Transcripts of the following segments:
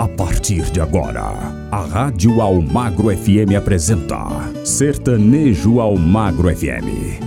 A partir de agora, a Rádio Almagro FM apresenta Sertanejo Almagro FM.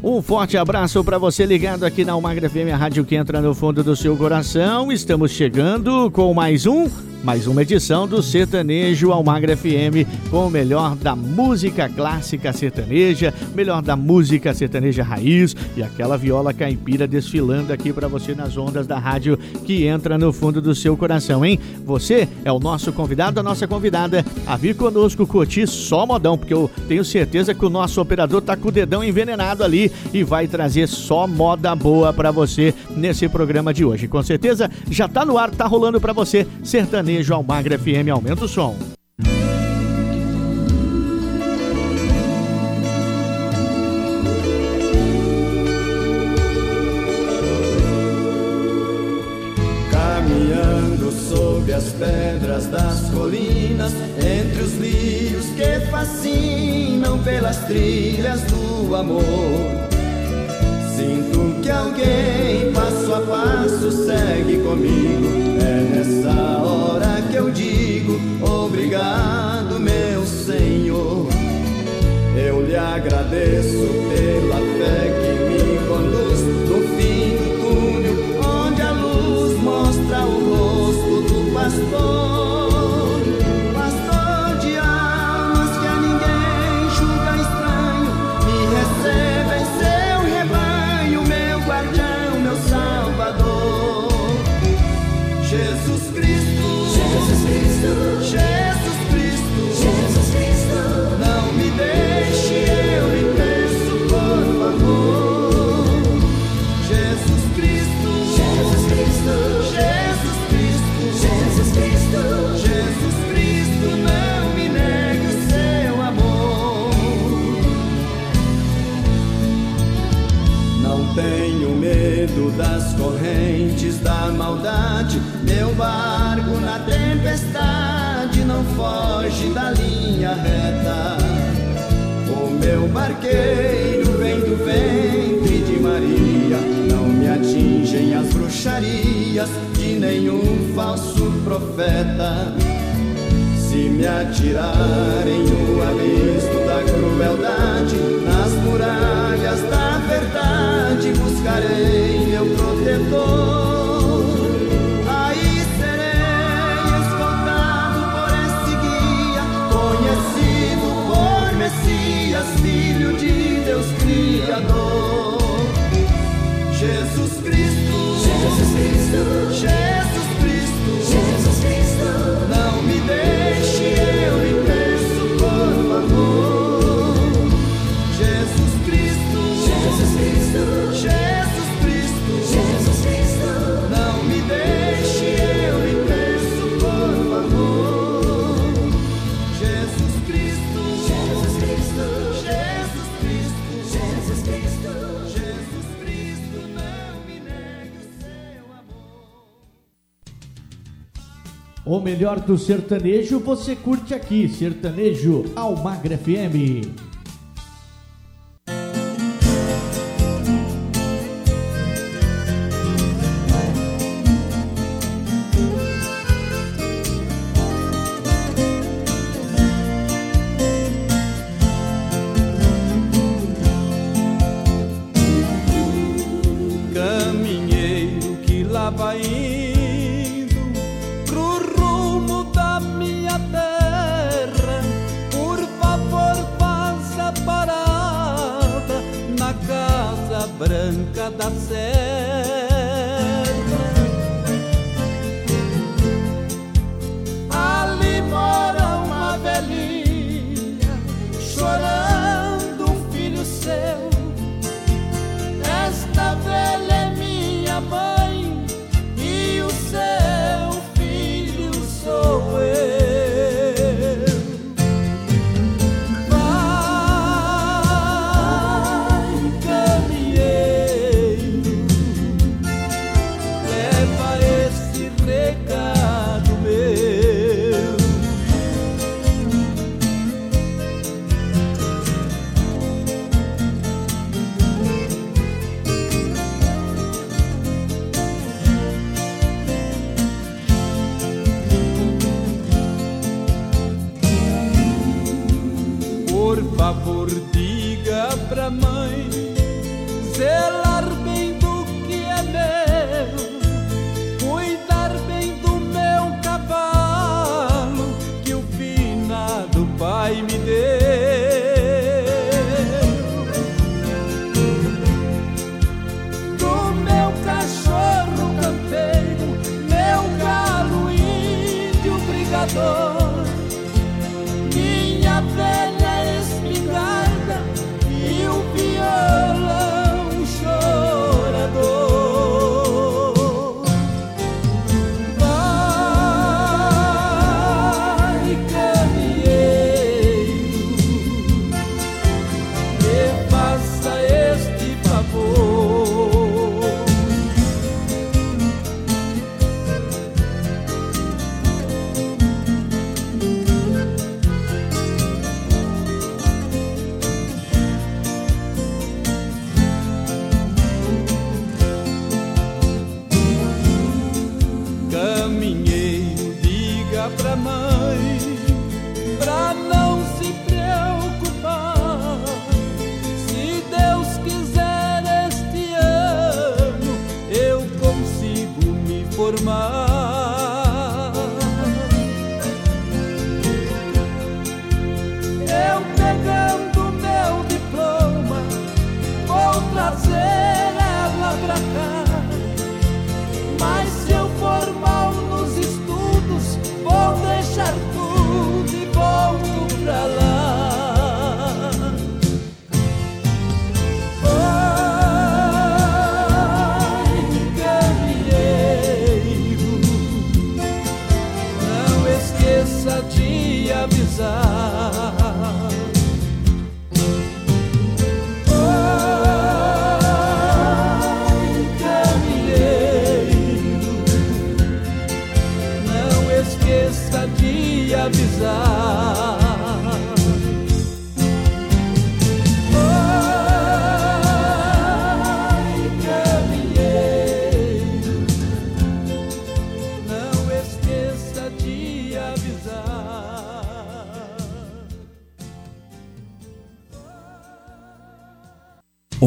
Um forte abraço para você ligado aqui na Almagro FM, a rádio que entra no fundo do seu coração. Estamos chegando com mais um mais uma edição do Sertanejo Almagra FM com o melhor da música clássica sertaneja, melhor da música sertaneja raiz e aquela viola caipira desfilando aqui para você nas ondas da rádio que entra no fundo do seu coração, hein? Você é o nosso convidado, a nossa convidada a vir conosco curtir só modão, porque eu tenho certeza que o nosso operador tá com o dedão envenenado ali e vai trazer só moda boa para você nesse programa de hoje. Com certeza já tá no ar, tá rolando para você Sertanejo sertanejo Almagra FM. Aumenta o som. Caminhando sob as pedras das colinas, entre os rios que fascinam pelas trilhas do amor. Sinto que alguém passo a passo segue comigo. Agradeço pela fé foge da linha reta. O meu barqueiro vem do ventre de Maria. Não me atingem as bruxarias de nenhum falso profeta. Se me atirarem no abismo da melhor do sertanejo você curte aqui, Sertanejo Almagra FM.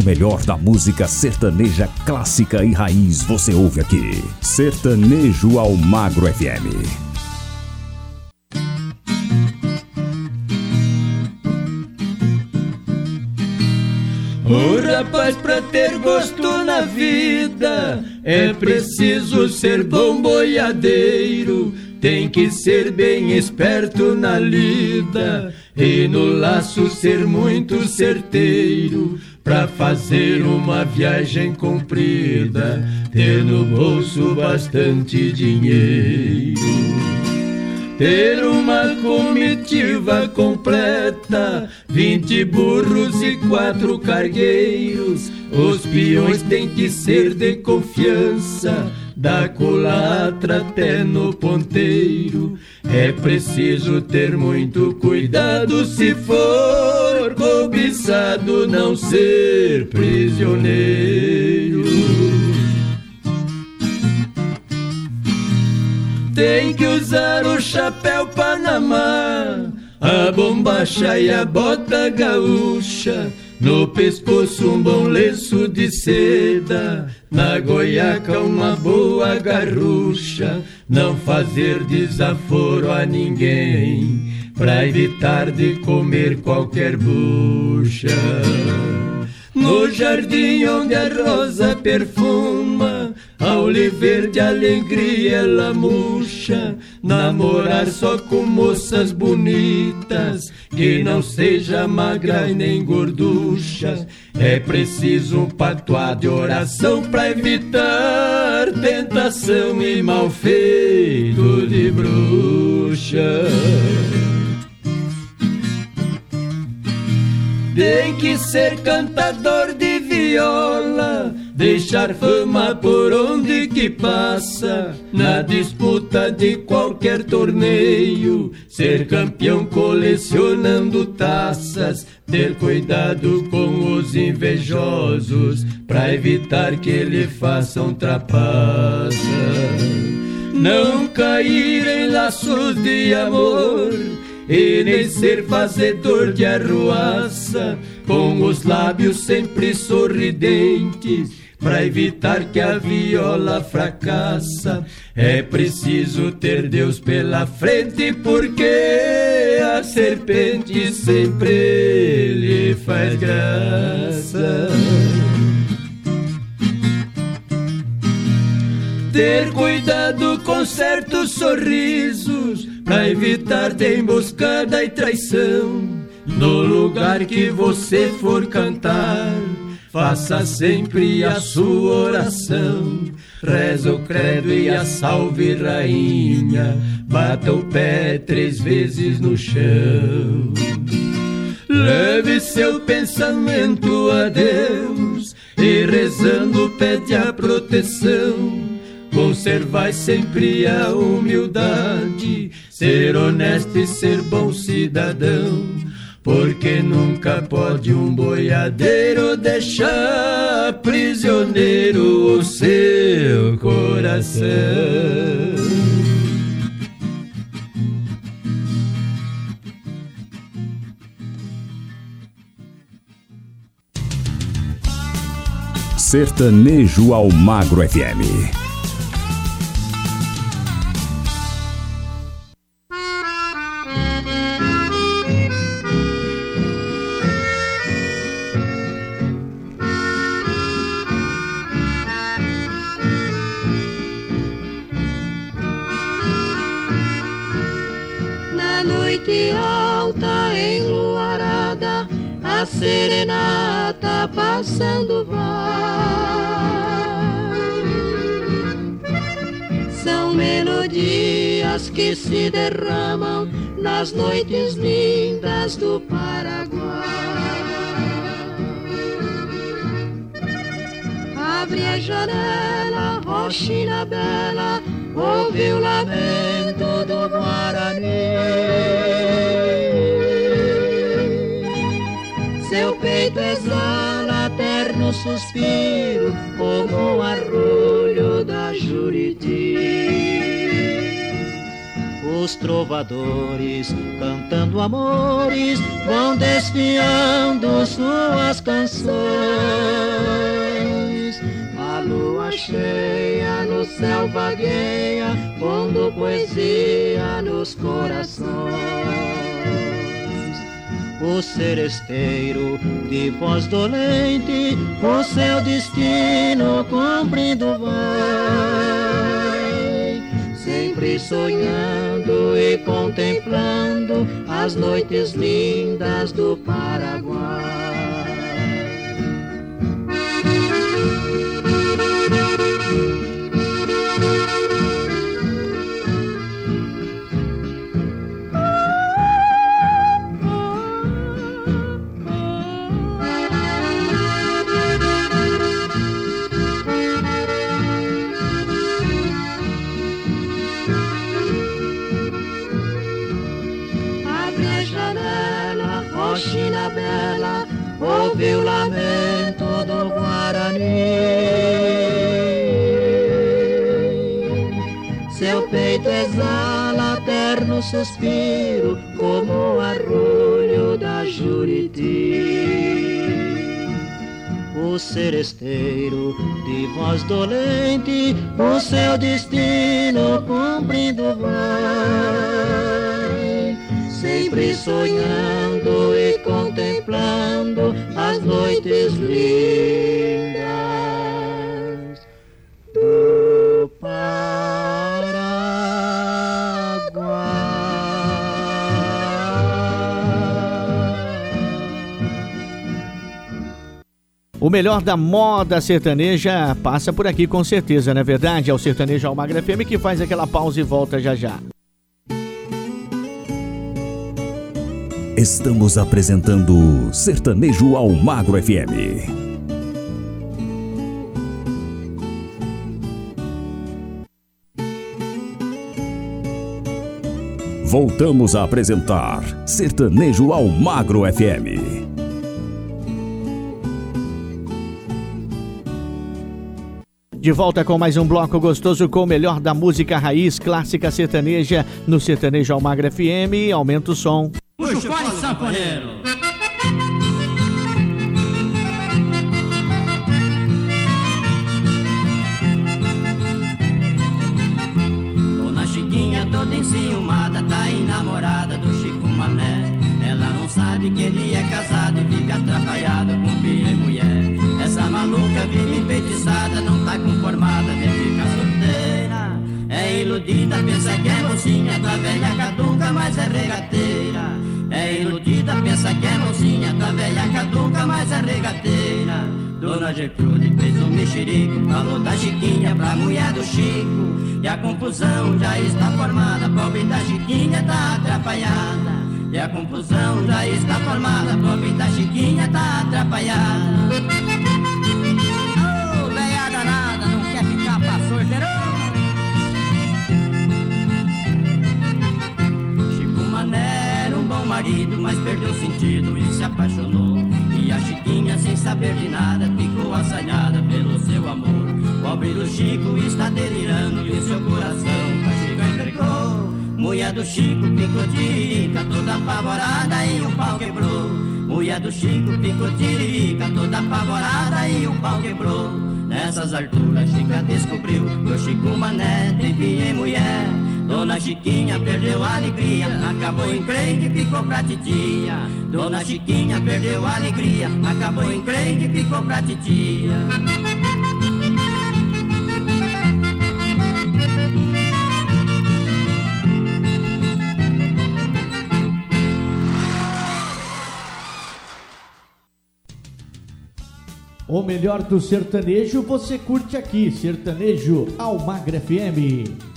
Melhor da música sertaneja clássica e raiz você ouve aqui. Sertanejo ao Magro FM. O rapaz, pra ter gosto na vida, é preciso ser bom boiadeiro. Tem que ser bem esperto na lida e no laço ser muito certeiro Pra fazer uma viagem comprida, ter no bolso bastante dinheiro. Ter uma comitiva completa, vinte burros e quatro cargueiros. Os peões têm que ser de confiança, da culatra até no ponteiro. É preciso ter muito cuidado se for cobiçado, não ser prisioneiro. Tem que usar o chapéu Panamá, a bombacha e a bota gaúcha no pescoço um bom lenço de seda, na goiaca uma boa garrucha, não fazer desaforo a ninguém, pra evitar de comer qualquer bucha. No jardim onde a rosa perfuma, a oliveira de alegria ela murcha. Namorar só com moças bonitas, que não seja magra e nem gorducha. É preciso um patuá de oração pra evitar tentação e mal feito de bruxa. Tem que ser cantador de viola, deixar fama por onde que passa, na disputa de qualquer torneio, ser campeão colecionando taças, ter cuidado com os invejosos, pra evitar que lhe façam trapaça. Não cair em laços de amor e nem ser fazedor de arruaça, com os lábios sempre sorridentes, para evitar que a viola fracassa. É preciso ter Deus pela frente, porque a serpente sempre lhe faz graça. ter cuidado com certos sorrisos, pra evitar de emboscada e traição. No lugar que você for cantar, faça sempre a sua oração. Reza o credo e a salve, rainha, bata o pé três vezes no chão. Leve seu pensamento a Deus e rezando pede a proteção Conservai sempre a humildade, ser honesto e ser bom cidadão. Porque nunca pode um boiadeiro deixar prisioneiro o seu coração. Sertanejo ao Magro FM. Serenata passando vai. São melodias que se derramam nas noites lindas do Paraguai. Abre a janela, roxina bela, ouve o lamento do Guarani. Suspiro, como o arrulho da Juriti. Os trovadores, cantando amores, vão desfiando suas canções. A lua cheia no céu vagueia, pondo poesia nos corações. O seresteiro de voz dolente, o seu destino cumprindo vai. Sempre sonhando e contemplando as noites lindas do Paraguai. Suspiro, como o arrulho da Juriti. O seresteiro de voz dolente, o seu destino melhor da moda sertaneja passa por aqui com certeza, não é verdade? É o Sertanejo Almagra FM que faz aquela pausa e volta já já. Estamos apresentando Sertanejo ao Magro FM. Voltamos a apresentar Sertanejo ao Magro FM. De volta com mais um bloco gostoso com o melhor da música raiz clássica sertaneja no Sertanejo Almagra FM. Aumenta o som. Puxa o fone, sanfoneiro. Dona Chiquinha toda enciumada, tá enamorada do Chico Mané. Ela não sabe que ele é casado e fica atrapalhada com filho e mulher. Iludida, pensa que é mocinha, da velha caduca, mas é regateira. É iludida, pensa que é mocinha, da velha caduca, mas é regateira. Dona Gertrude fez um mexerico, falou da Chiquinha pra mulher do Chico. E a confusão já está formada, pobre da Chiquinha tá atrapalhada. E a confusão já está formada, pobre da Chiquinha tá atrapalhada. Mas perdeu sentido e se apaixonou. E a Chiquinha, sem saber de nada, ficou assanhada pelo seu amor. Pobre do Chico está delirando e seu coração a Chica entregou. Mulher do Chico ficou tiririca, toda apavorada e o pau quebrou. Mulher do Chico ficou tiririca, toda apavorada e o pau quebrou. Nessas alturas Chica descobriu que o Chico Mané tem filha e mulher. Dona Chiquinha perdeu a alegria, acabou em crente, ficou pra titia. Dona Chiquinha perdeu a alegria, acabou em crente, ficou pra titia. O melhor do sertanejo você curte aqui, Sertanejo Almagra FM.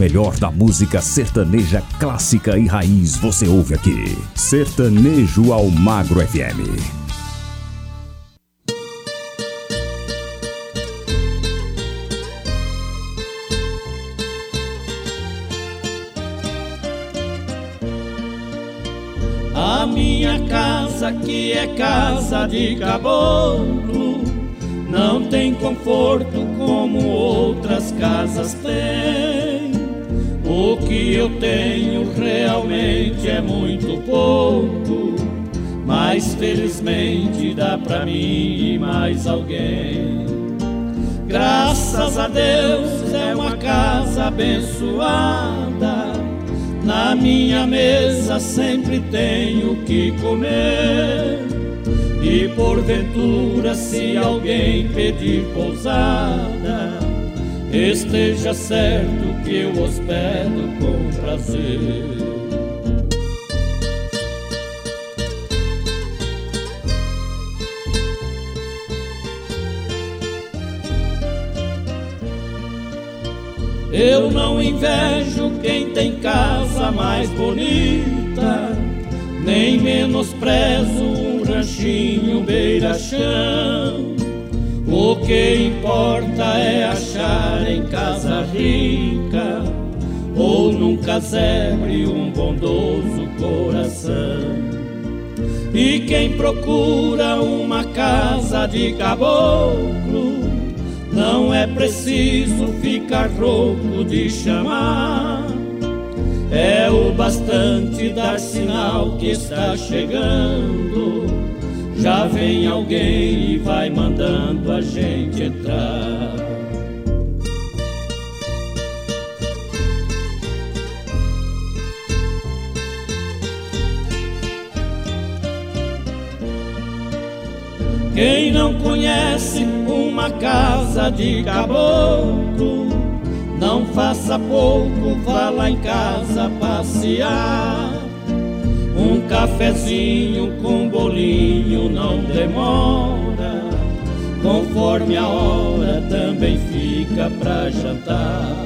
Melhor da música sertaneja clássica e raiz você ouve aqui. Sertanejo ao Magro FM. A minha casa que é casa de caboclo não tem conforto como outras casas têm. Eu tenho realmente é muito pouco, mas felizmente dá pra mim e mais alguém. Graças a Deus é uma casa abençoada. Na minha mesa sempre tenho que comer. E porventura, se alguém pedir pousada, esteja certo que eu hospedo com prazer. Eu não invejo quem tem casa mais bonita, nem menosprezo um ranchinho beira-chão. O que importa é achar em casa rica ou num casebre um bondoso coração. E quem procura uma casa de caboclo, não é preciso ficar rouco de chamar. É o bastante dar sinal que está chegando. Já vem alguém e vai mandando a gente entrar. Quem não conhece uma casa de caboclo, não faça pouco, vá lá em casa passear. Um cafezinho com bolinho não demora, conforme a hora também fica pra jantar.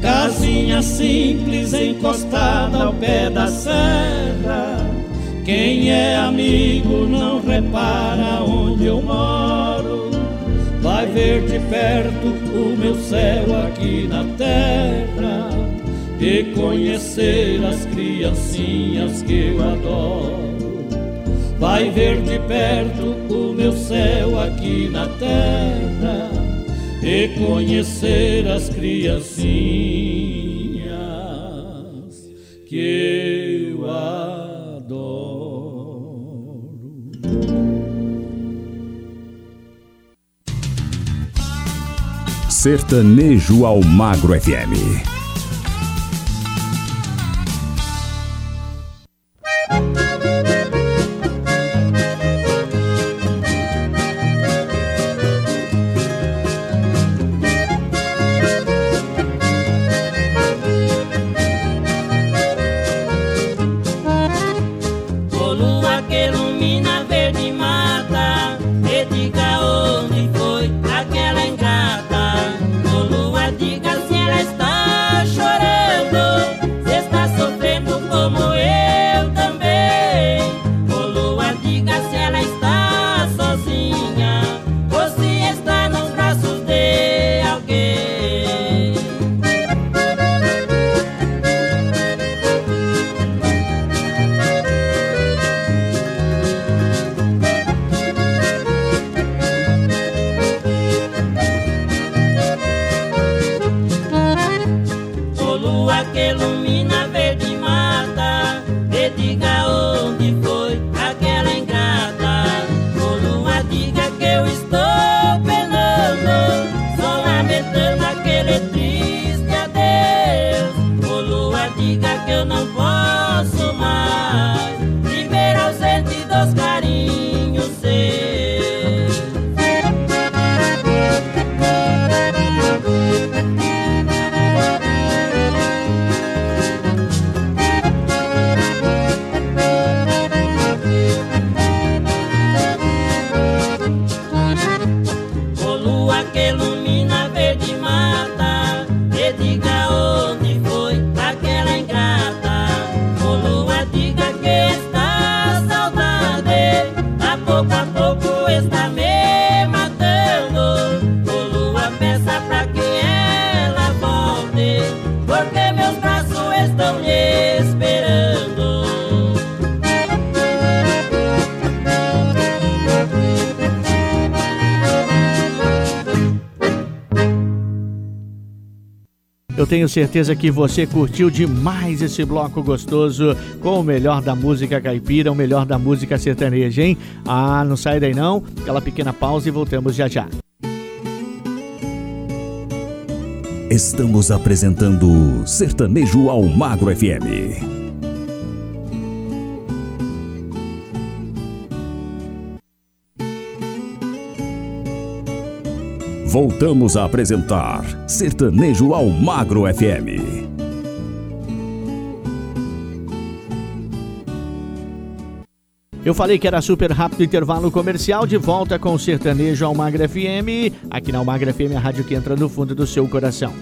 Casinha simples encostada ao pé da serra quem é amigo não repara onde eu moro. Vai ver de perto o meu céu aqui na terra e conhecer as criancinhas que eu adoro. Vai ver de perto o meu céu aqui na terra e conhecer as criancinhas que eu adoro. Sertanejo ao Magro FM. Tenho certeza que você curtiu demais esse bloco gostoso com o melhor da música caipira, o melhor da música sertaneja, hein? Ah, não sai daí não. Aquela pequena pausa e voltamos já já. Estamos apresentando Sertanejo ao Magro FM. Voltamos a apresentar Sertanejo ao Magro FM. Eu falei que era super rápido intervalo comercial, de volta com o Sertanejo ao Magro FM, aqui na Almagra FM, a rádio que entra no fundo do seu coração.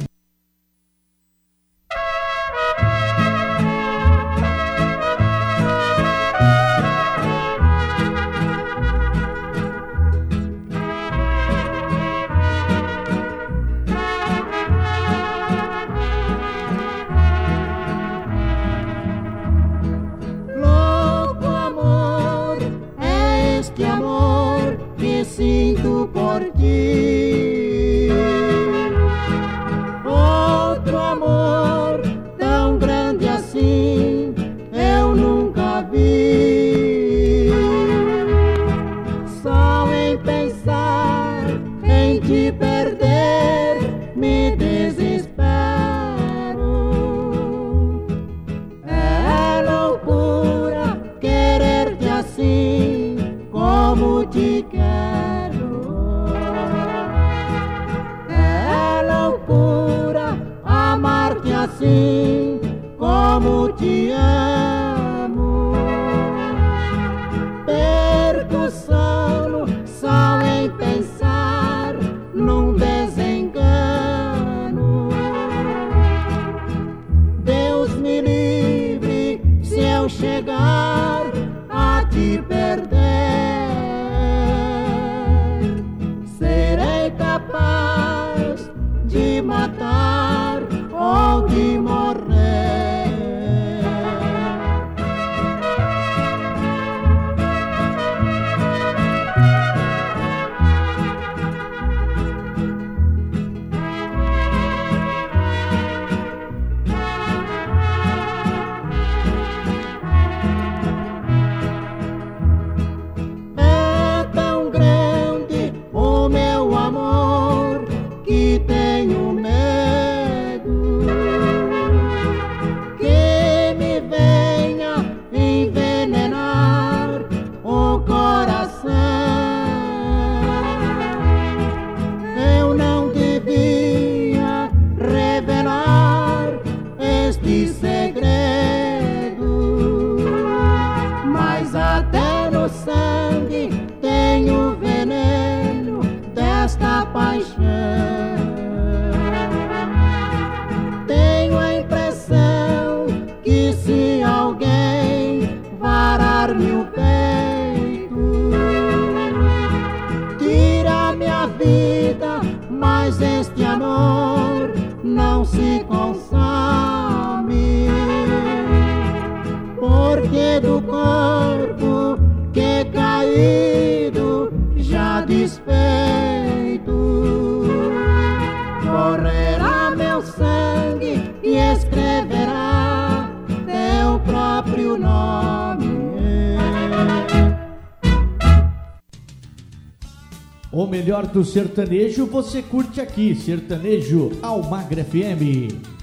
do sertanejo você curte aqui, Sertanejo Almagra FM.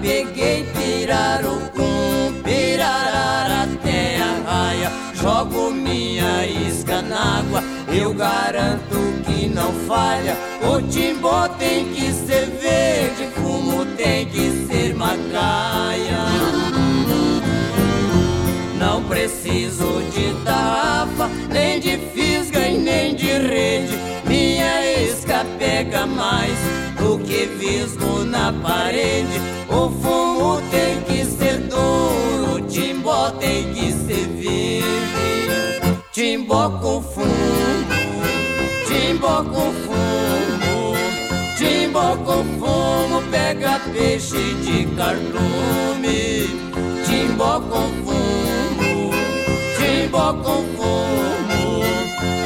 peguei pirarucum, pirarara até a raia. Jogo minha isca na água, eu garanto que não falha. O timbó tem que ser verde, fumo tem que ser macaia. Não preciso de tarrafa, nem de fisga e nem de rede. Minha isca pega mais parede. O fumo tem que ser duro, timbó tem que ser vivo. Timbó com fumo, timbó com fumo, timbó com fumo pega peixe de cardume. Timbó com fumo, timbó com fumo,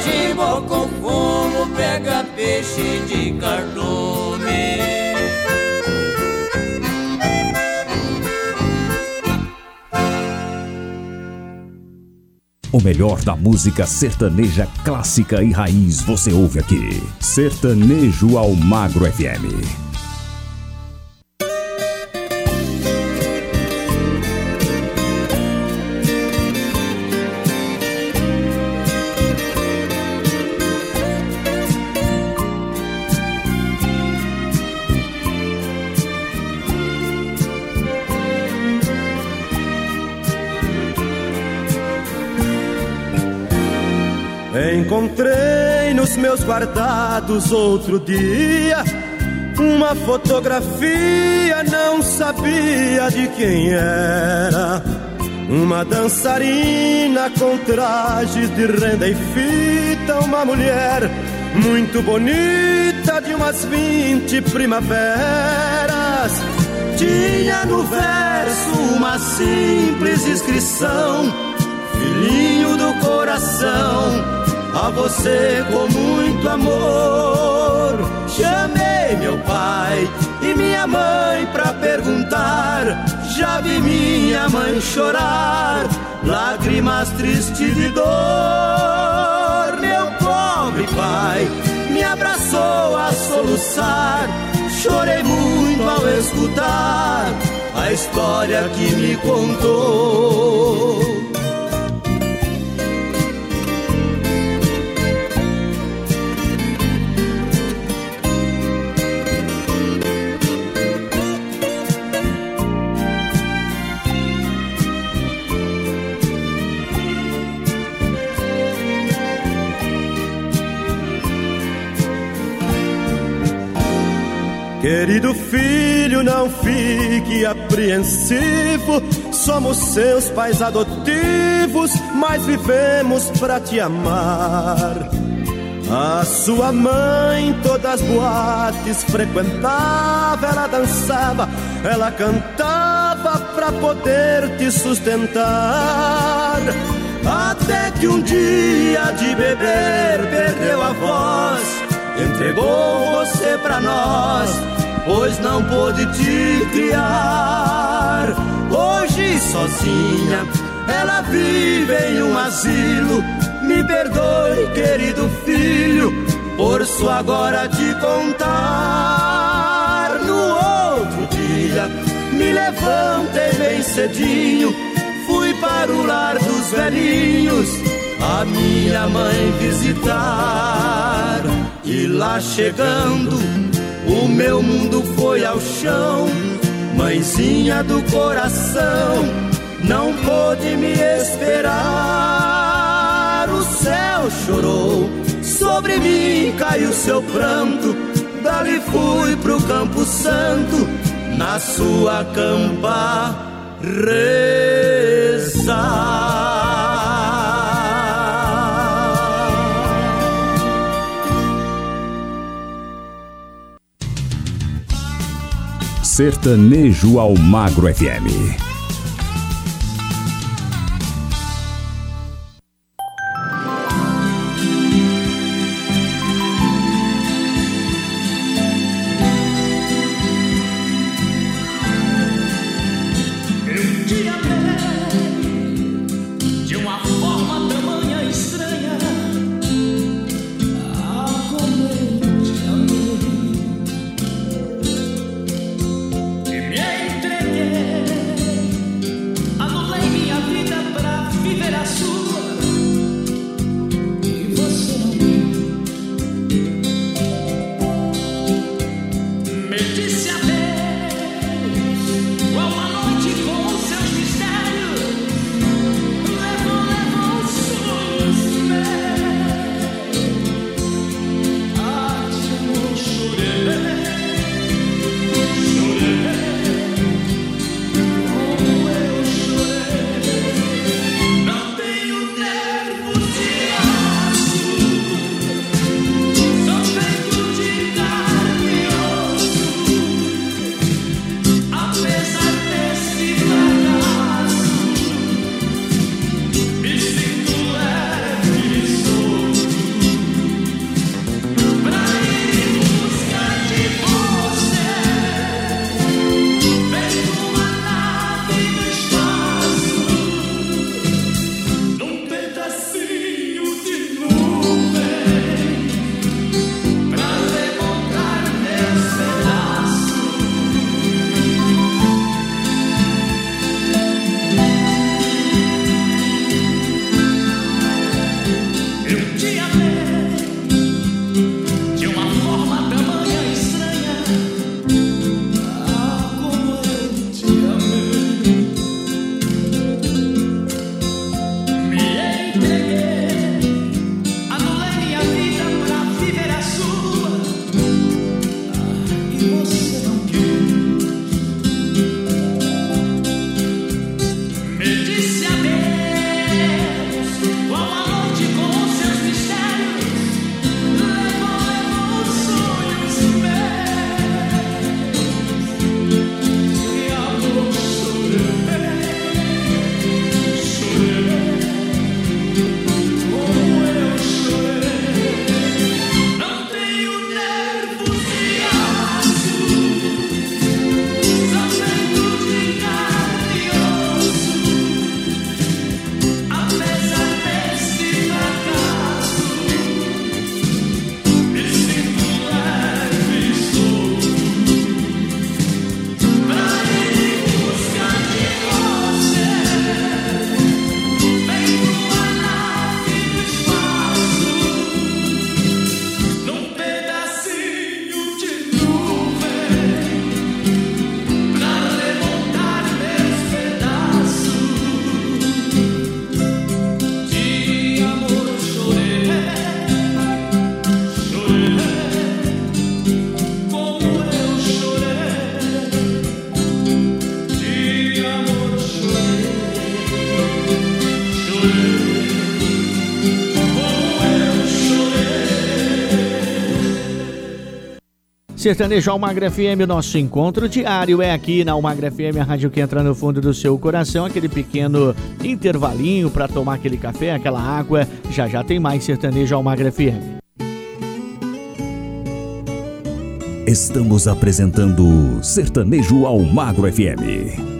timbó com fumo pega peixe de cardume. O melhor da música sertaneja clássica e raiz você ouve aqui. Sertanejo ao Magro FM. Guardados outro dia uma fotografia, não sabia de quem era. Uma dançarina com trajes de renda e fita, uma mulher muito bonita de umas vinte primaveras. Tinha no verso uma simples inscrição, filhinho do coração a você com muito amor. Chamei meu pai e minha mãe pra perguntar. Já vi minha mãe chorar, lágrimas tristes de dor. Meu pobre pai me abraçou a soluçar. Chorei muito ao escutar a história que me contou. Querido filho, não fique apreensivo. Somos seus pais adotivos, mas vivemos para te amar. A sua mãe todas as boates frequentava, ela dançava, ela cantava pra poder te sustentar. Até que um dia de beber perdeu a voz entregou você pra nós, pois não pôde te criar. Hoje sozinha, ela vive em um asilo. Me perdoe, querido filho, por isso agora te contar. No outro dia, me levantei bem cedinho, fui para o lar dos velhinhos, a minha mãe visitar. E lá chegando, o meu mundo foi ao chão. Mãezinha do coração, não pôde me esperar. O céu chorou, sobre mim caiu seu pranto. Dali fui pro Campo Santo, na sua campa rezar. Sertanejo ao Magro FM. Sertanejo Almagra FM, nosso encontro diário é aqui na Almagra FM, a rádio que entra no fundo do seu coração, aquele pequeno intervalinho para tomar aquele café, aquela água. Já já tem mais Sertanejo Almagra FM. Estamos apresentando Sertanejo Almagro FM.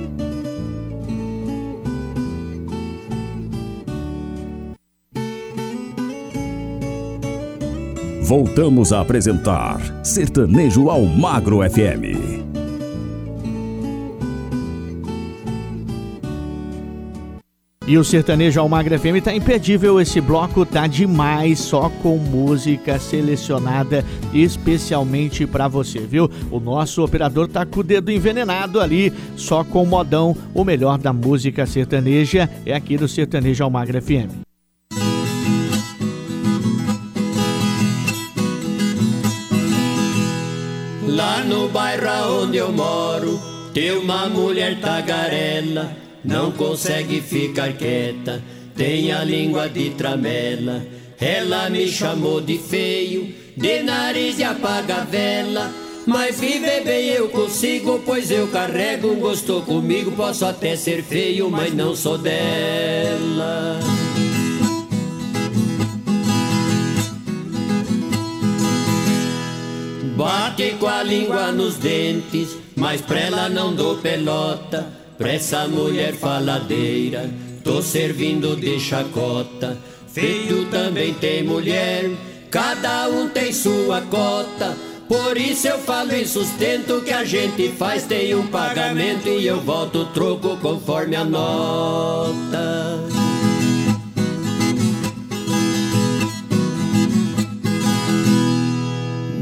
Voltamos a apresentar Sertanejo Almagro FM. E o Sertanejo Almagra FM tá imperdível, esse bloco tá demais, só com música selecionada especialmente para você, viu? O nosso operador tá com o dedo envenenado ali, só com modão, o melhor da música sertaneja é aqui do Sertanejo Almagra FM. Lá no bairro onde eu moro, tem uma mulher tagarela não consegue ficar quieta, tem a língua de tramela. Ela me chamou de feio, de nariz e apaga vela. Mas viver bem eu consigo, pois eu carrego um gosto comigo. Posso até ser feio, mas não sou dela. Bate com a língua nos dentes, mas pra ela não dou pelota. Pra essa mulher faladeira, tô servindo de chacota. Feio também tem mulher, cada um tem sua cota. Por isso eu falo e sustento que a gente faz tem um pagamento e eu volto o troco conforme a nota.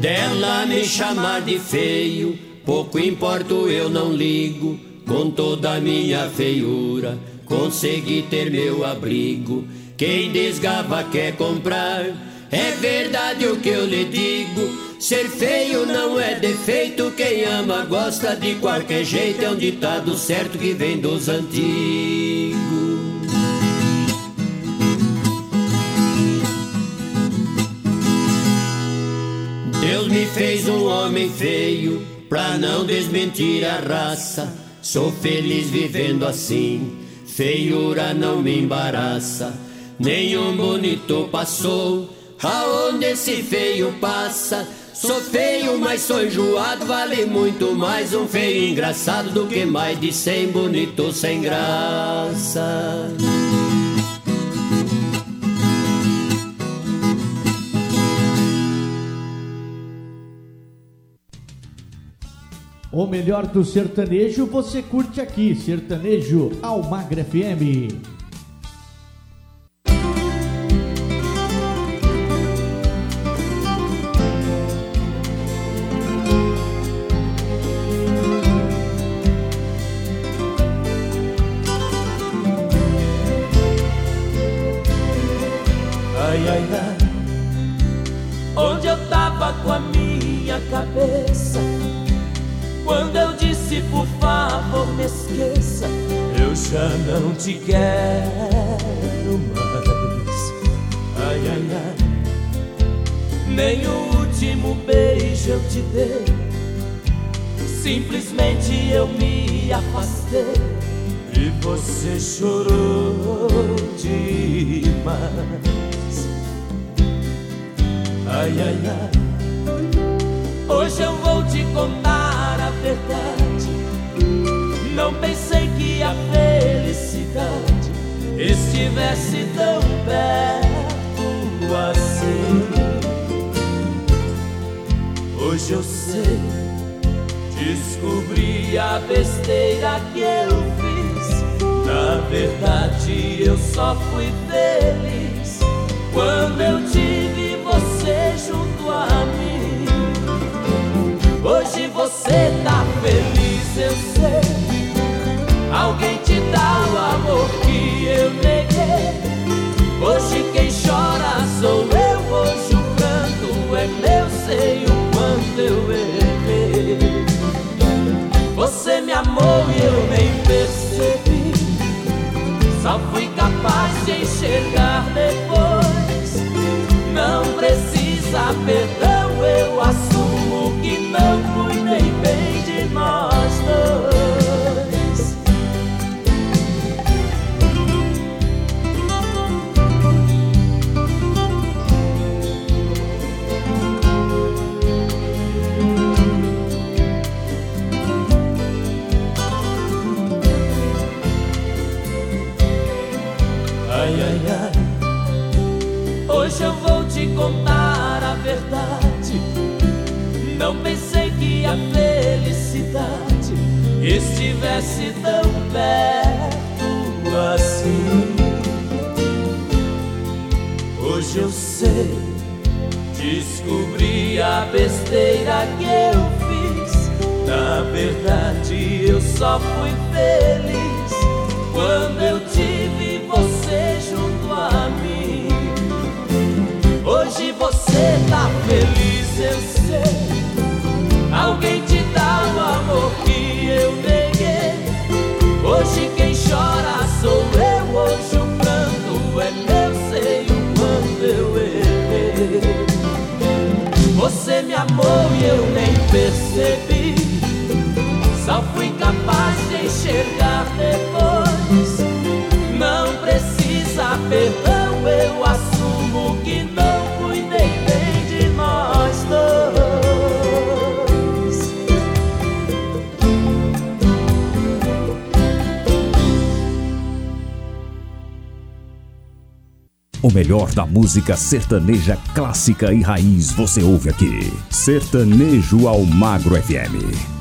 Dela me chamar de feio, pouco importo eu não ligo. Com toda a minha feiura, consegui ter meu abrigo. Quem desgava quer comprar, é verdade o que eu lhe digo. Ser feio não é defeito, quem ama gosta de qualquer jeito. É um ditado certo que vem dos antigos. Deus me fez um homem feio, pra não desmentir a raça. Sou feliz vivendo assim, feiura não me embaraça. Nenhum bonito passou, aonde esse feio passa. Sou feio, mas sou enjoado, vale muito mais um feio engraçado do que mais de cem bonitos sem graça. O melhor do sertanejo você curte aqui, Sertanejo Almagra FM. Não pensei que a felicidade estivesse tão perto assim. Hoje eu sei, descobri a besteira que eu fiz. Na verdade, eu só fui feliz quando eu tive você junto a mim. Hoje você tá feliz, eu sei. Alguém te dá o amor que eu neguei. Hoje quem chora sou eu, hoje o pranto é meu seio quando eu errei. Você me amou e eu nem percebi. Só fui capaz de enxergar depois. Não precisa perdão, eu assumo que não O melhor da música sertaneja clássica e raiz você ouve aqui. Sertanejo ao Magro FM.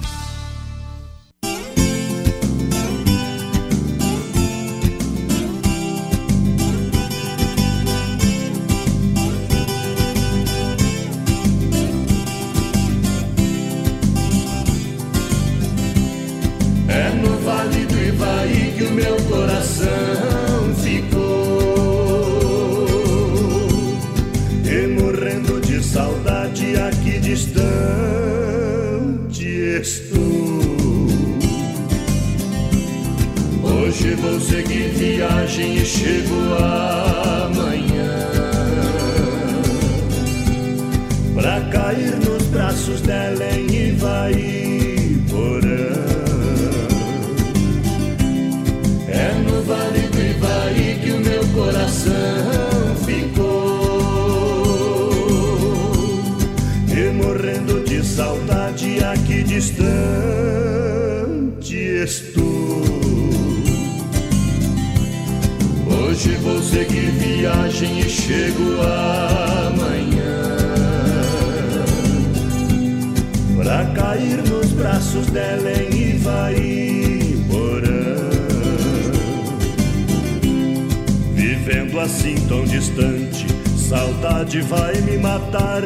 Distante, saudade vai me matar.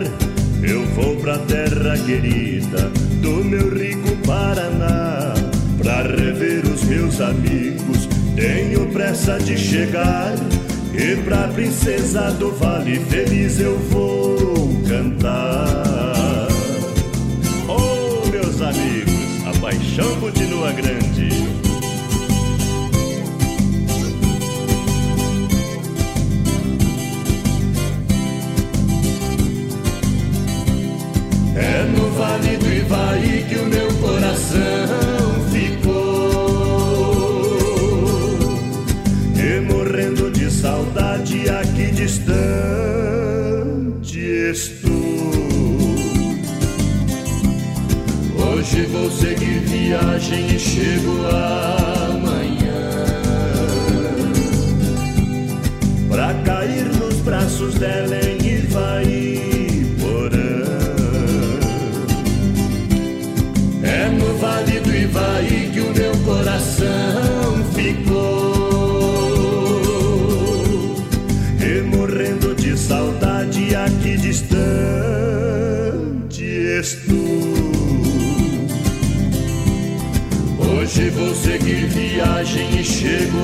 Eu vou pra terra querida do meu rico Paraná. Pra rever os meus amigos, tenho pressa de chegar. E pra princesa do Vale Feliz eu vou cantar. Oh, meus amigos, a paixão continua grande. Ivaí que o meu coração ficou. E morrendo de saudade aqui distante estou. Hoje vou seguir viagem e chego amanhã. Pra cair nos braços dela coração ficou. E morrendo de saudade aqui distante estou. Hoje vou seguir viagem e chego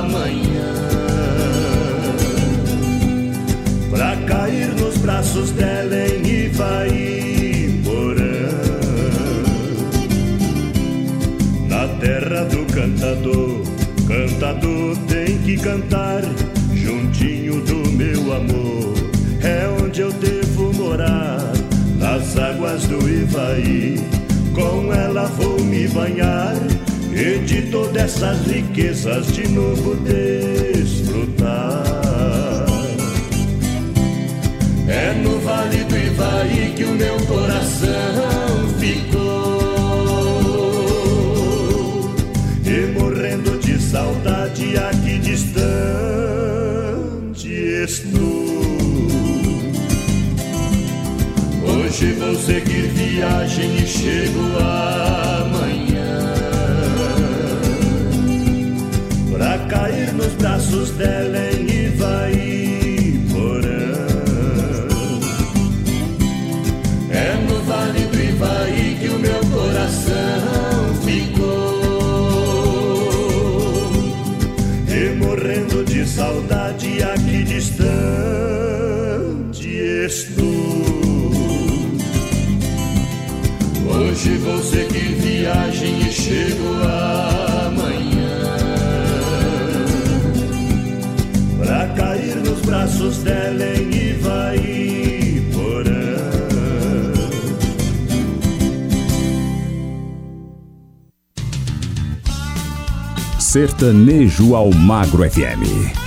amanhã. Pra cair nos braços dela em Ivaí cantador, cantador tem que cantar juntinho do meu amor. É onde eu devo morar, nas águas do Ivaí. Com ela vou me banhar e de todas essas riquezas de novo desfrutar. É no vale do Ivaí que o meu coração Hoje vou seguir viagem e chego amanhã. Pra cair nos braços dela em Ivaí Porã É no vale do Ivaí que o meu coração ficou. E morrendo de saudade aqui distante estou Hoje vou seguir viagem e chego amanhã Pra cair nos braços dela em Ivaí Porã Sertanejo ao Magro FM.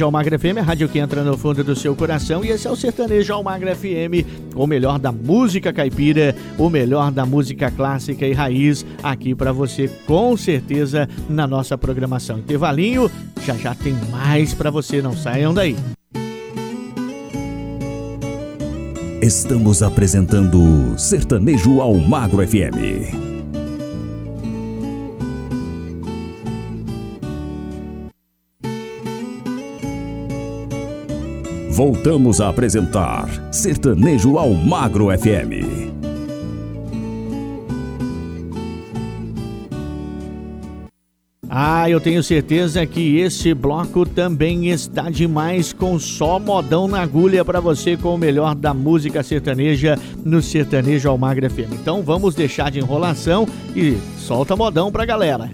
Rádio Almagra FM, a rádio que entra no fundo do seu coração. E esse é o Sertanejo Almagra FM, o melhor da música caipira, o melhor da música clássica e raiz, aqui para você, com certeza, na nossa programação. Intervalinho, já já tem mais para você, não saiam daí. Estamos apresentando Sertanejo ao Magro FM. Voltamos a apresentar Sertanejo ao Magro FM. Ah, eu tenho certeza que esse bloco também está demais com só modão na agulha para você com o melhor da música sertaneja no Sertanejo Almagra FM. Então vamos deixar de enrolação e solta modão pra galera.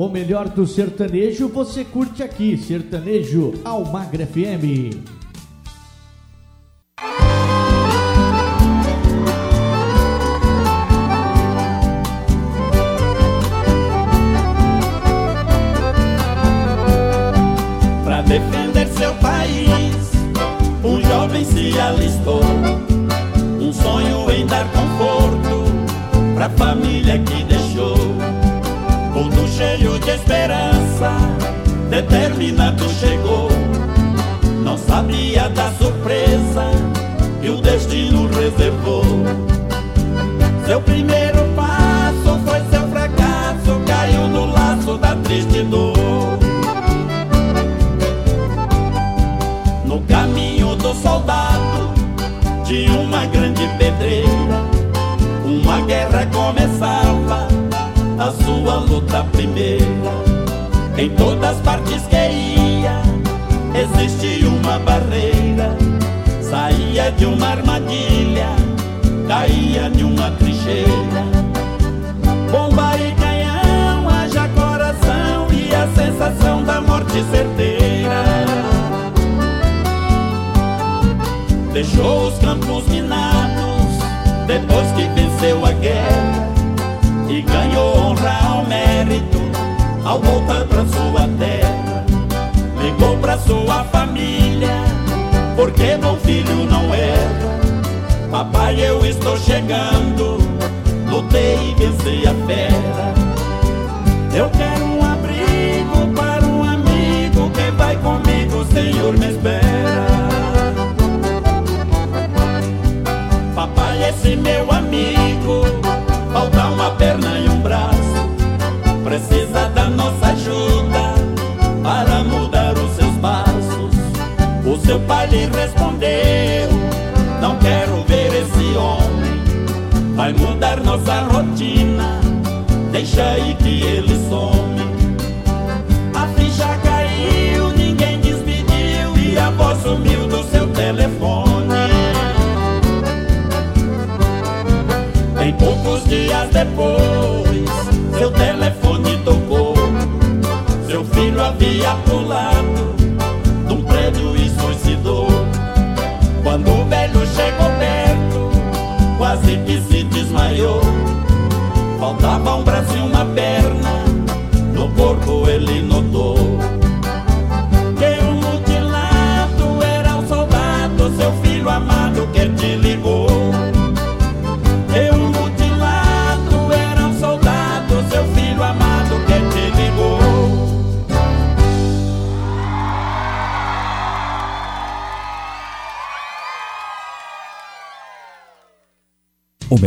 O melhor do sertanejo você curte aqui, Sertanejo Almagra FM. de uma armadilha, caía de uma trincheira. Bomba e canhão, haja coração e a sensação da morte certeira. Deixou os campos minados depois que venceu a guerra e ganhou honra ao mérito ao voltar pra sua terra. Ligou pra sua família porque meu filho não era, Papai, eu estou chegando, lutei e venci a fera. Eu quero pai lhe respondeu: Não quero ver esse homem, vai mudar nossa rotina. Deixa aí que ele some. A ficha caiu, ninguém despediu e a voz sumiu do seu telefone. Em poucos dias depois, seu telefone tocou, seu filho havia pulado desmaiou. Faltava um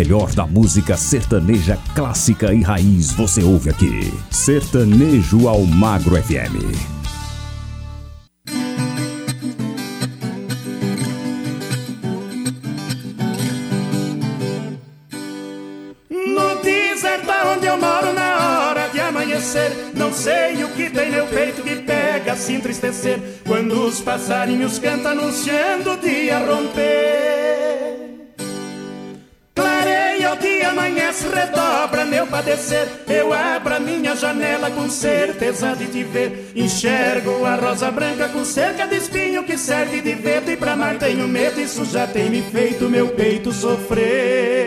melhor da música sertaneja clássica e raiz você ouve aqui. Sertanejo ao Magro FM. Não sei o que tem meu peito que pega se entristecer Quando os passarinhos cantam anunciando o dia romper Eu abro a minha janela com certeza de te ver. Enxergo a rosa branca com cerca de espinho que serve de vento. E pra amar tenho medo, isso já tem me feito meu peito sofrer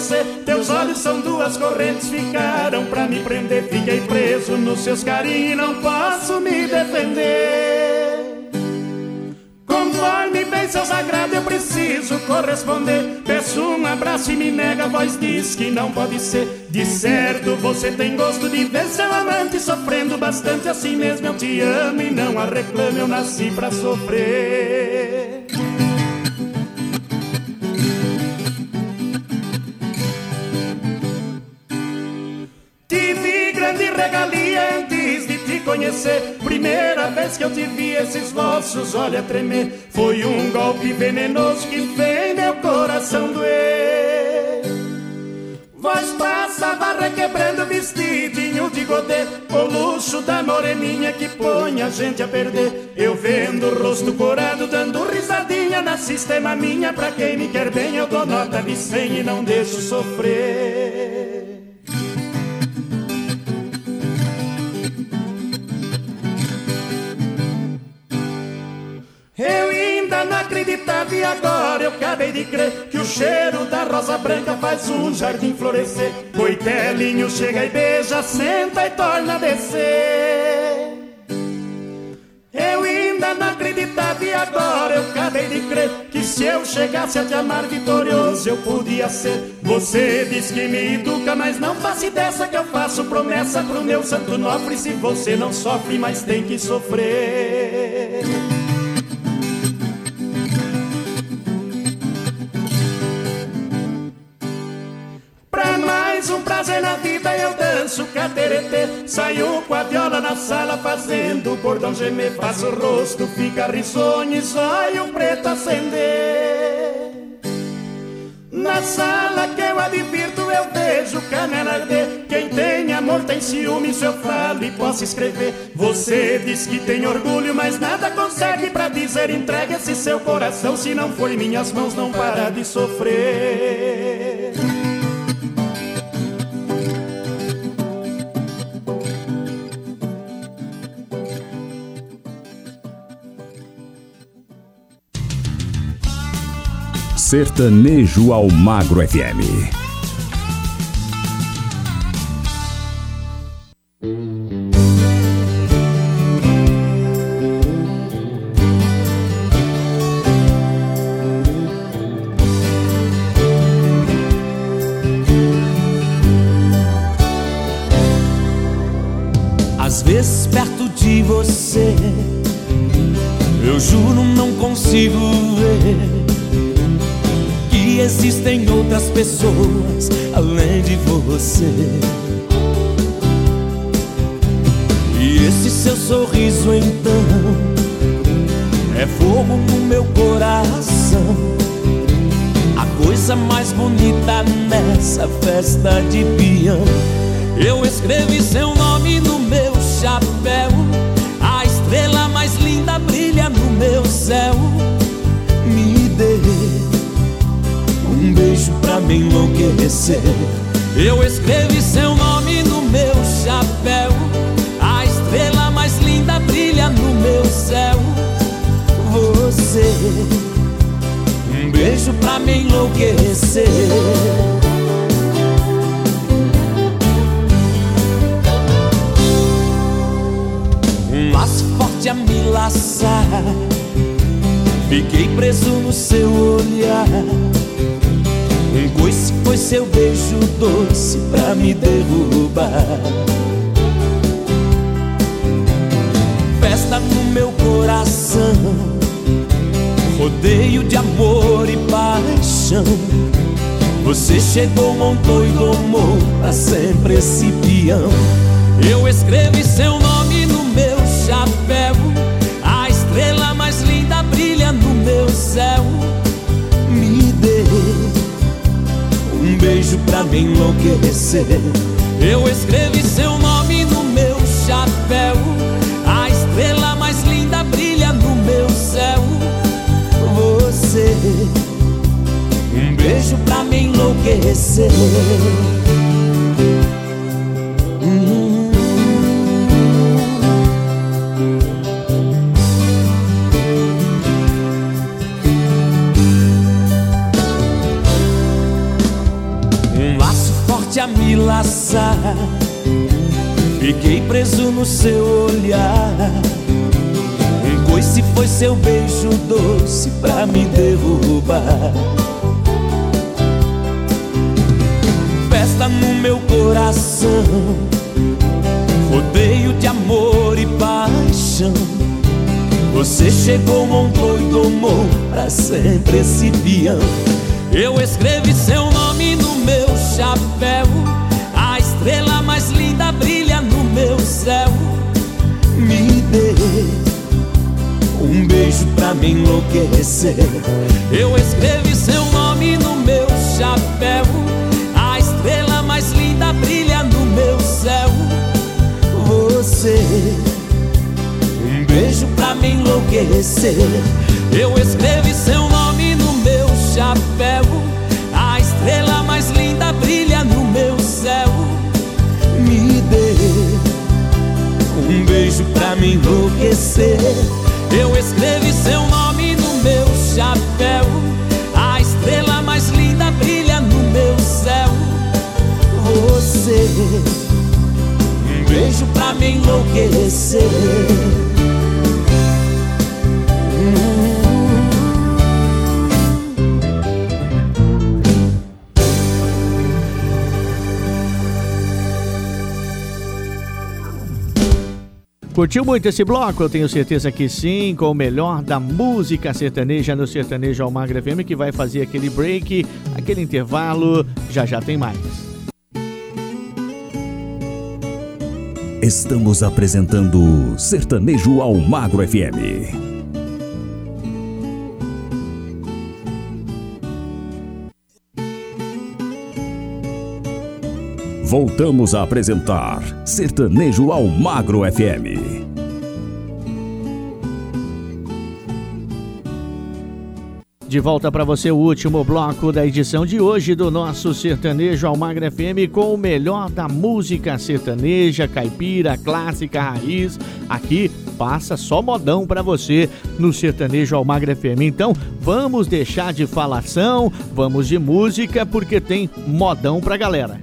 você. Teus olhos são duas correntes, ficaram pra me prender. Fiquei preso nos seus carinhos, não posso me defender. Conforme bem seu sagrado, eu preciso corresponder. Peço um abraço e me nega, a voz diz que não pode ser. De certo, você tem gosto de ver seu amante sofrendo bastante. Assim mesmo eu te amo e não a reclamo, eu nasci pra sofrer. Conhecer. Primeira vez que eu te vi, esses vossos olhos a tremer. Foi um golpe venenoso que fez meu coração doer. Voz passava requebrando vestidinho de godê O luxo da moreninha que põe a gente a perder Eu vendo o rosto corado dando risadinha Na sistema minha, pra quem me quer bem Eu dou nota de cem e não deixo sofrer acreditava e agora eu acabei de crer Que o cheiro da rosa branca faz um jardim florescer. Coitelinho chega e beija, senta e torna a descer. Eu ainda não acreditava e agora eu acabei de crer Que se eu chegasse a te amar vitorioso eu podia ser. Você diz que me educa, mas não faça dessa que eu faço promessa pro meu santo nofre. Se você não sofre, mas tem que sofrer na vida eu danço cateretê. Saio com a viola na sala fazendo o cordão gemer. Faço o rosto, fica risonho e saio preto acender. Na sala que eu advirto eu vejo canela arder Quem tem amor tem ciúme, se eu falo e posso escrever. Você diz que tem orgulho, mas nada consegue pra dizer. Entregue esse seu coração, se não em minhas mãos não para de sofrer Sertanejo ao Magro FM. Forte a me laçar. Fiquei preso no seu olhar. Um coice foi seu beijo doce pra me derrubar. Festa no meu coração, rodeio de amor e paixão. Você chegou, montou e domou pra sempre esse peão. Eu escrevi seu nome no meu chapéu. A estrela mais linda brilha no meu céu. Me dê um beijo pra me enlouquecer. Eu escrevi seu nome no meu chapéu. A estrela mais linda brilha no meu céu. Você, um beijo pra me enlouquecer. Eu escrevi seu nome no meu chapéu. Pra me enlouquecer. Eu escrevi seu nome no meu chapéu. A estrela mais linda brilha no meu céu. Você, um beijo pra me enlouquecer. Curtiu muito esse bloco? Eu tenho certeza que sim, com o melhor da música sertaneja no Sertanejo Almagra FM, que vai fazer aquele break, aquele intervalo. Já já tem mais. Estamos apresentando Sertanejo Almagro FM. Voltamos a apresentar Sertanejo Almagro FM. De volta para você o último bloco da edição de hoje do nosso Sertanejo Almagra FM com o melhor da música sertaneja, caipira, clássica, raiz. Aqui passa só modão para você no Sertanejo Almagra FM. Então, vamos deixar de falação, vamos de música porque tem modão pra galera.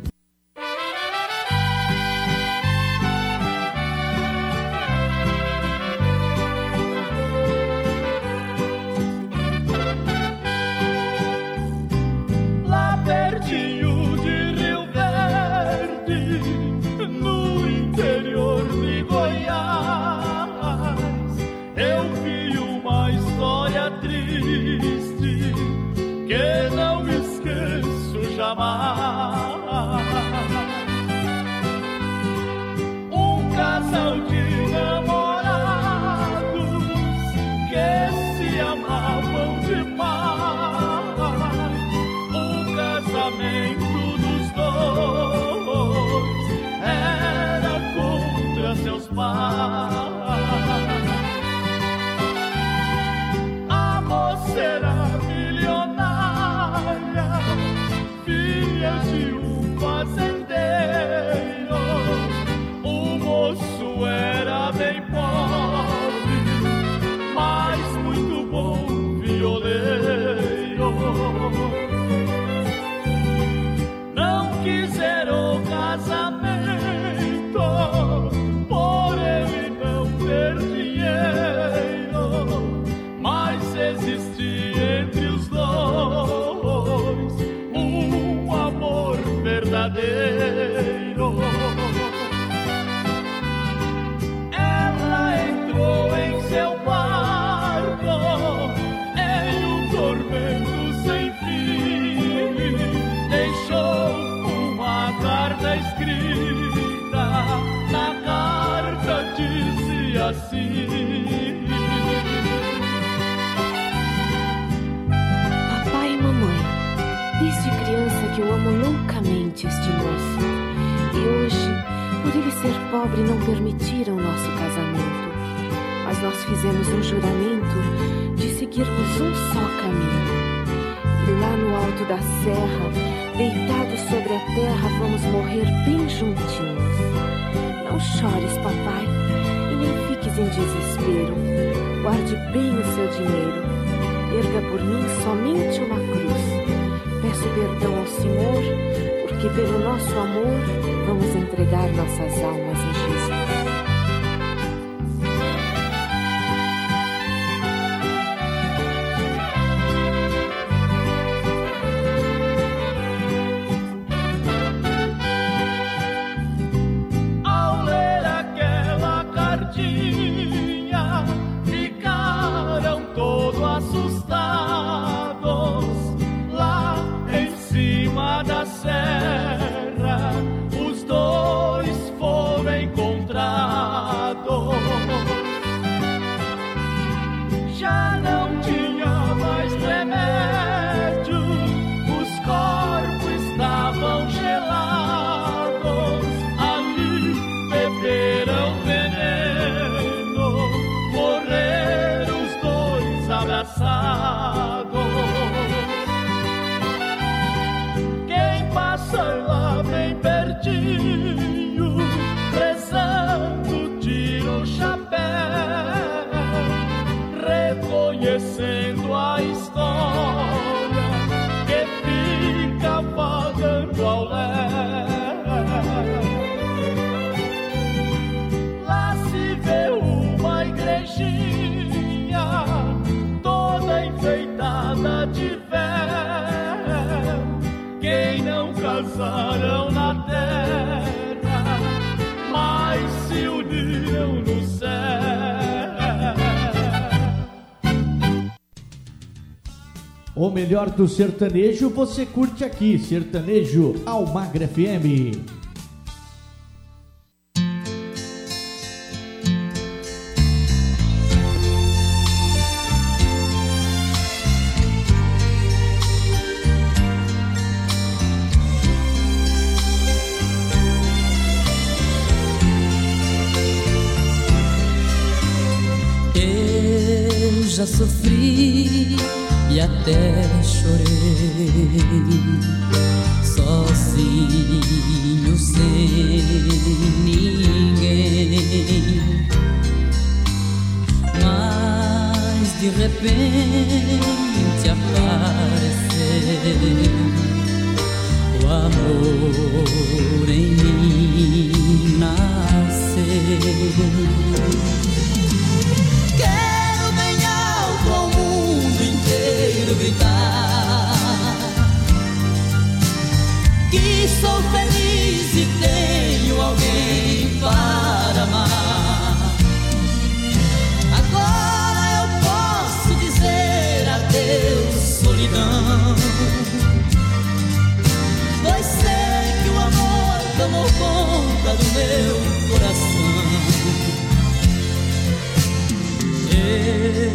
Pobre não permitiram nosso casamento, mas nós fizemos um juramento de seguirmos um só caminho. E lá no alto da serra, deitados sobre a terra, vamos morrer bem juntinhos. Não chores, papai, e nem fiques em desespero. Guarde bem o seu dinheiro. Erga por mim somente uma cruz. Peço perdão ao Senhor, porque pelo nosso amor vamos entregar nossas almas em Jesus. O melhor do sertanejo você curte aqui, Sertanejo Almagra FM.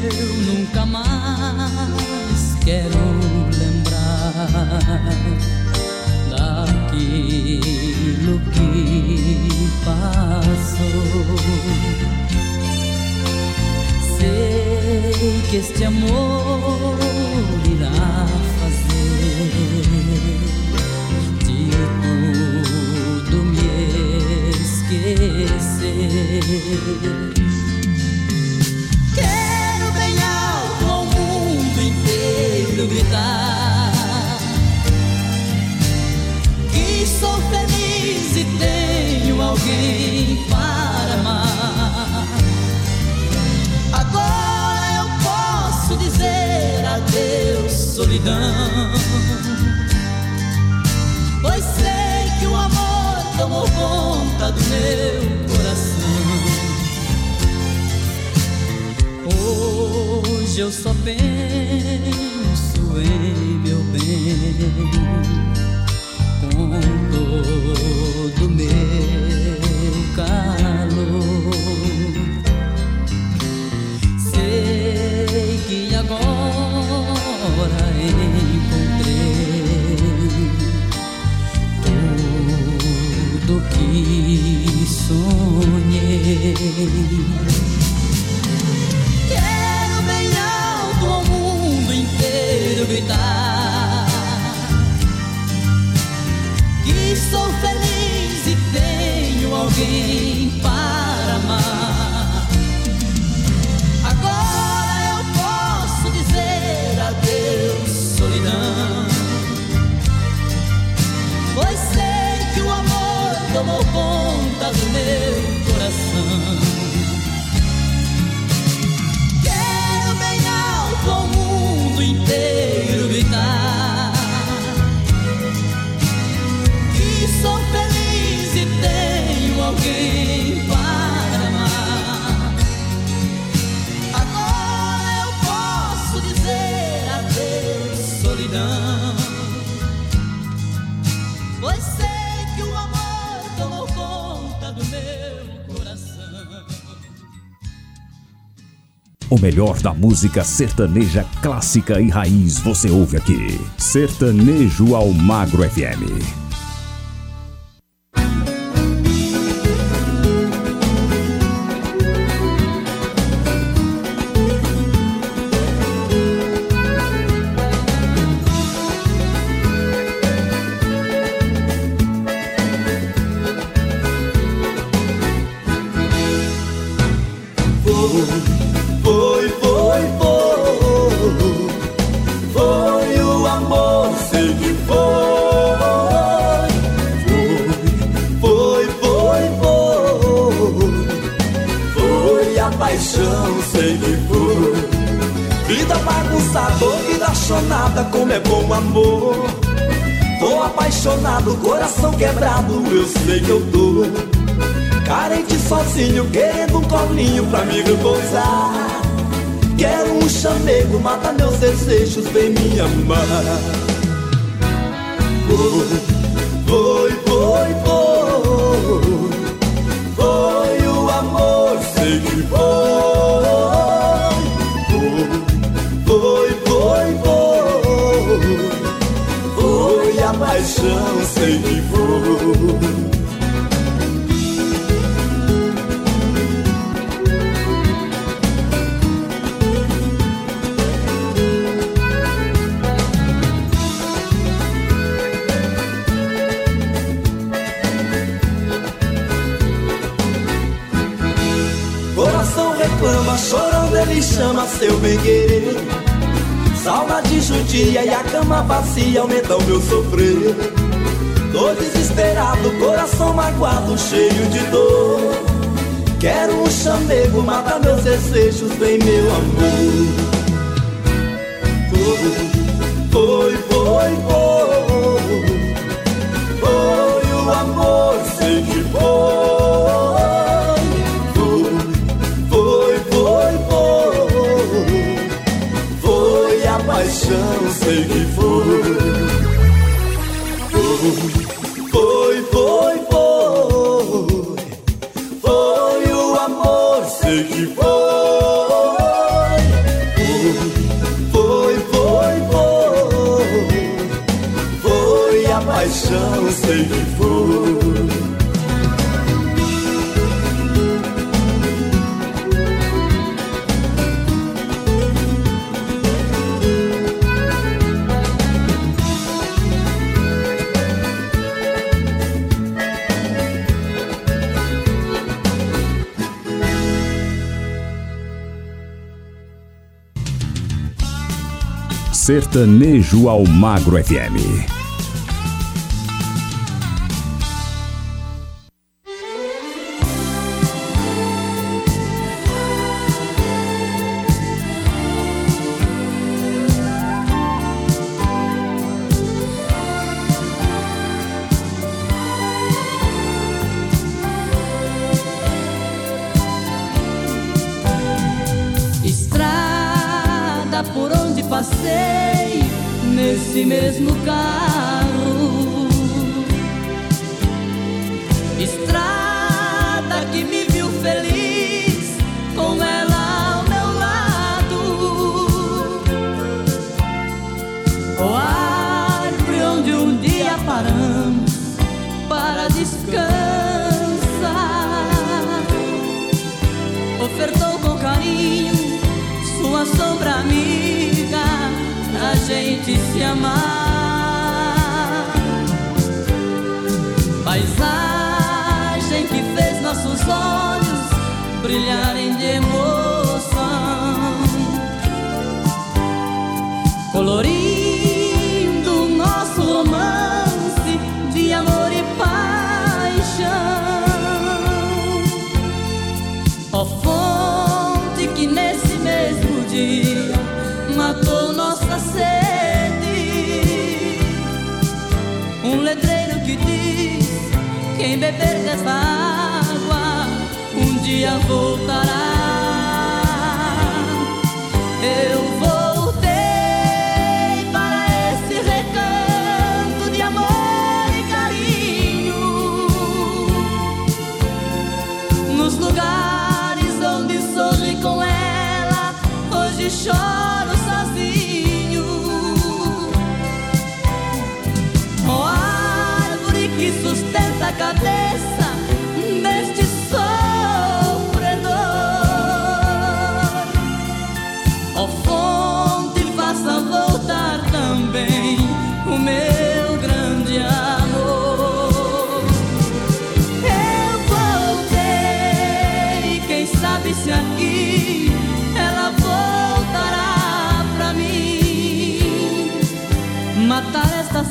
Eu nunca mais quero lembrar daquilo que passou. Sei que este amor irá fazer de tudo me esquecer. Sou feliz e tenho alguém para amar. Agora eu posso dizer adeus solidão. Pois sei que o amor tomou conta do meu coração. Hoje eu só penso em meu bem todo meu calor. Sei que agora encontrei tudo que sonhei. alguém para amar. Agora eu posso dizer adeus, solidão. Pois sei que o amor tomou conta. O melhor da música sertaneja clássica e raiz você ouve aqui. Sertanejo ao Magro FM. desejos vem me amar. dia e a cama vazia o meu sofrer. Tô desesperado, coração magoado, cheio de dor. Quero um chamego, mata meus desejos, vem meu amor. Foi, foi, foi, foi, foi o amor, Senhor. sevgi. Sertanejo Almagro FM.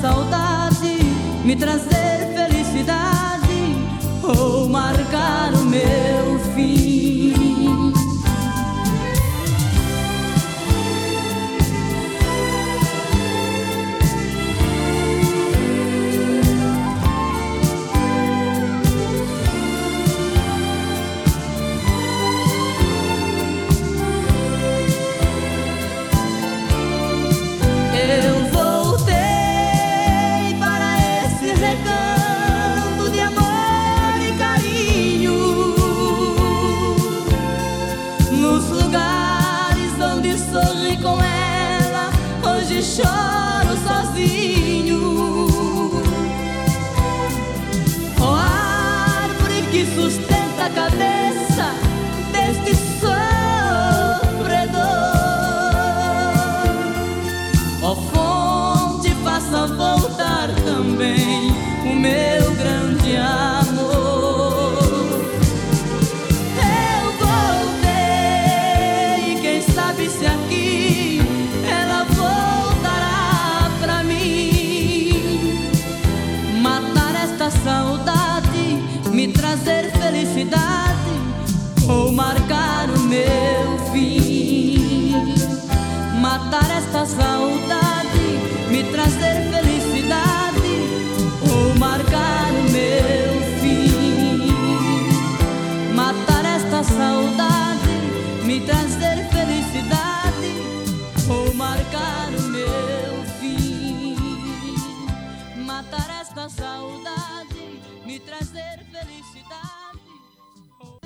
Saudade, me trazer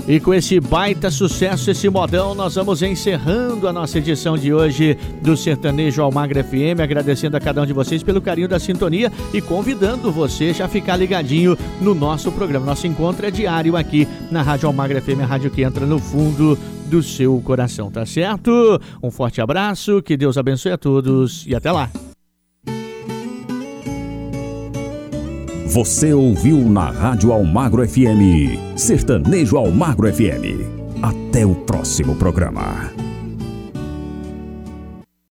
E com esse baita sucesso, esse modão, nós vamos encerrando a nossa edição de hoje do Sertanejo Almagra FM, agradecendo a cada um de vocês pelo carinho da sintonia e convidando você já a ficar ligadinho no nosso programa. Nosso encontro é diário aqui na Rádio Almagra FM, a rádio que entra no fundo do seu coração, tá certo? Um forte abraço, que Deus abençoe a todos e até lá. Você ouviu na Rádio Almagro FM, Sertanejo Almagro FM. Até o próximo programa.